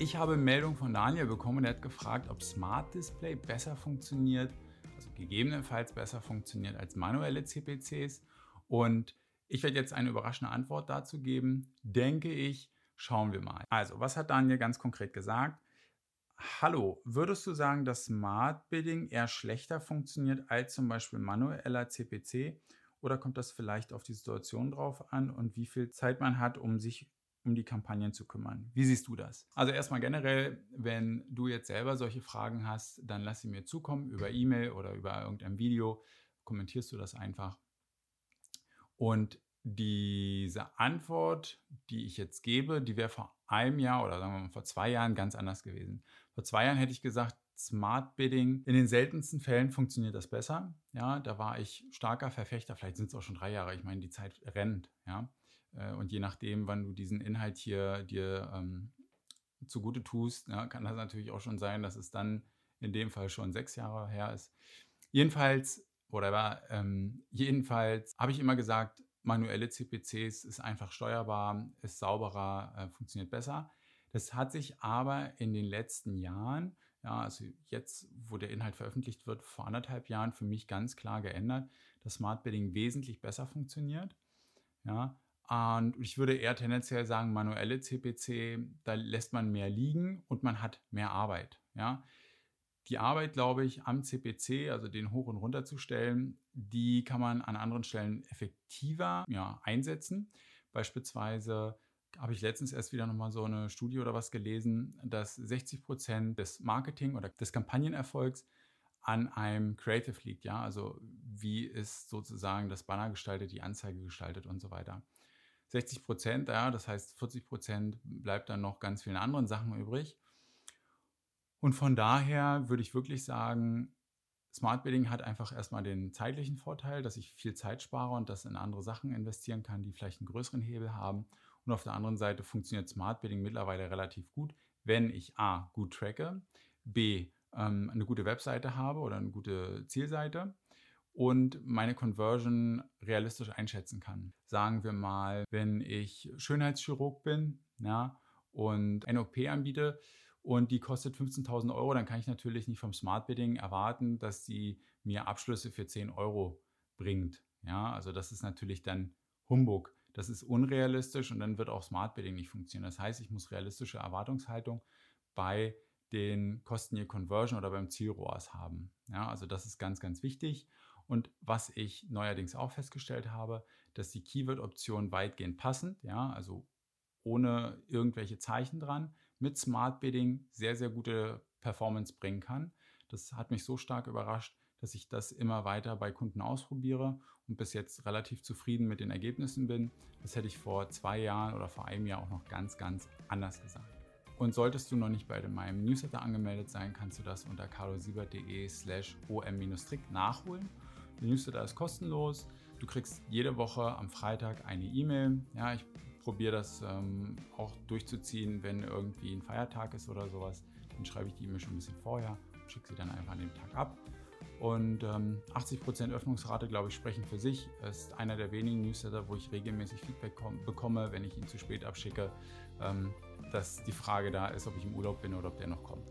Ich habe Meldung von Daniel bekommen, der hat gefragt, ob Smart Display besser funktioniert, also gegebenenfalls besser funktioniert als manuelle CPCs. Und ich werde jetzt eine überraschende Antwort dazu geben, denke ich. Schauen wir mal. Also, was hat Daniel ganz konkret gesagt? Hallo, würdest du sagen, dass Smart Bidding eher schlechter funktioniert als zum Beispiel manueller CPC? Oder kommt das vielleicht auf die Situation drauf an und wie viel Zeit man hat, um sich um die Kampagnen zu kümmern. Wie siehst du das? Also erstmal generell, wenn du jetzt selber solche Fragen hast, dann lass sie mir zukommen über E-Mail oder über irgendein Video. Kommentierst du das einfach. Und diese Antwort, die ich jetzt gebe, die wäre vor einem Jahr oder sagen wir mal vor zwei Jahren ganz anders gewesen. Vor zwei Jahren hätte ich gesagt, Smart Bidding. In den seltensten Fällen funktioniert das besser. Ja, da war ich starker Verfechter. Vielleicht sind es auch schon drei Jahre. Ich meine, die Zeit rennt. Ja, äh, und je nachdem, wann du diesen Inhalt hier dir ähm, zugute tust, ja, kann das natürlich auch schon sein, dass es dann in dem Fall schon sechs Jahre her ist. Jedenfalls, oder ähm, jedenfalls habe ich immer gesagt, manuelle CPCs ist einfach steuerbar, ist sauberer, äh, funktioniert besser. Das hat sich aber in den letzten Jahren ja, also jetzt, wo der Inhalt veröffentlicht wird, vor anderthalb Jahren für mich ganz klar geändert, dass Smart Bidding wesentlich besser funktioniert. Ja, und ich würde eher tendenziell sagen, manuelle CPC, da lässt man mehr liegen und man hat mehr Arbeit. Ja, die Arbeit, glaube ich, am CPC, also den hoch und runter zu stellen, die kann man an anderen Stellen effektiver ja, einsetzen. Beispielsweise habe ich letztens erst wieder nochmal so eine Studie oder was gelesen, dass 60 Prozent des Marketing oder des Kampagnenerfolgs an einem Creative liegt, ja, also wie ist sozusagen das Banner gestaltet, die Anzeige gestaltet und so weiter. 60 Prozent, ja, das heißt 40 Prozent bleibt dann noch ganz vielen anderen Sachen übrig. Und von daher würde ich wirklich sagen, Smart Bidding hat einfach erstmal den zeitlichen Vorteil, dass ich viel Zeit spare und das in andere Sachen investieren kann, die vielleicht einen größeren Hebel haben. Und auf der anderen Seite funktioniert Smart Bidding mittlerweile relativ gut, wenn ich A gut tracke, B ähm, eine gute Webseite habe oder eine gute Zielseite und meine Conversion realistisch einschätzen kann. Sagen wir mal, wenn ich Schönheitschirurg bin ja, und eine OP anbiete und die kostet 15.000 Euro, dann kann ich natürlich nicht vom Smart Bidding erwarten, dass sie mir Abschlüsse für 10 Euro bringt. Ja, also das ist natürlich dann Humbug. Das ist unrealistisch und dann wird auch Smart Bidding nicht funktionieren. Das heißt, ich muss realistische Erwartungshaltung bei den Kosten je Conversion oder beim Zielrohrs haben. Ja, also das ist ganz, ganz wichtig. Und was ich neuerdings auch festgestellt habe, dass die Keyword-Optionen weitgehend passend, ja, also ohne irgendwelche Zeichen dran, mit Smart Bidding sehr, sehr gute Performance bringen kann. Das hat mich so stark überrascht, dass ich das immer weiter bei Kunden ausprobiere und bis jetzt relativ zufrieden mit den Ergebnissen bin. Das hätte ich vor zwei Jahren oder vor einem Jahr auch noch ganz, ganz anders gesagt. Und solltest du noch nicht bei meinem Newsletter angemeldet sein, kannst du das unter carlosiebert.de slash om-trick nachholen. Der Newsletter ist kostenlos. Du kriegst jede Woche am Freitag eine E-Mail. Ja, ich probiere das ähm, auch durchzuziehen, wenn irgendwie ein Feiertag ist oder sowas. Dann schreibe ich die E-Mail schon ein bisschen vorher und schicke sie dann einfach an dem Tag ab. Und ähm, 80% Öffnungsrate, glaube ich, sprechen für sich. Ist einer der wenigen Newsletter, wo ich regelmäßig Feedback bekomme, wenn ich ihn zu spät abschicke, ähm, dass die Frage da ist, ob ich im Urlaub bin oder ob der noch kommt.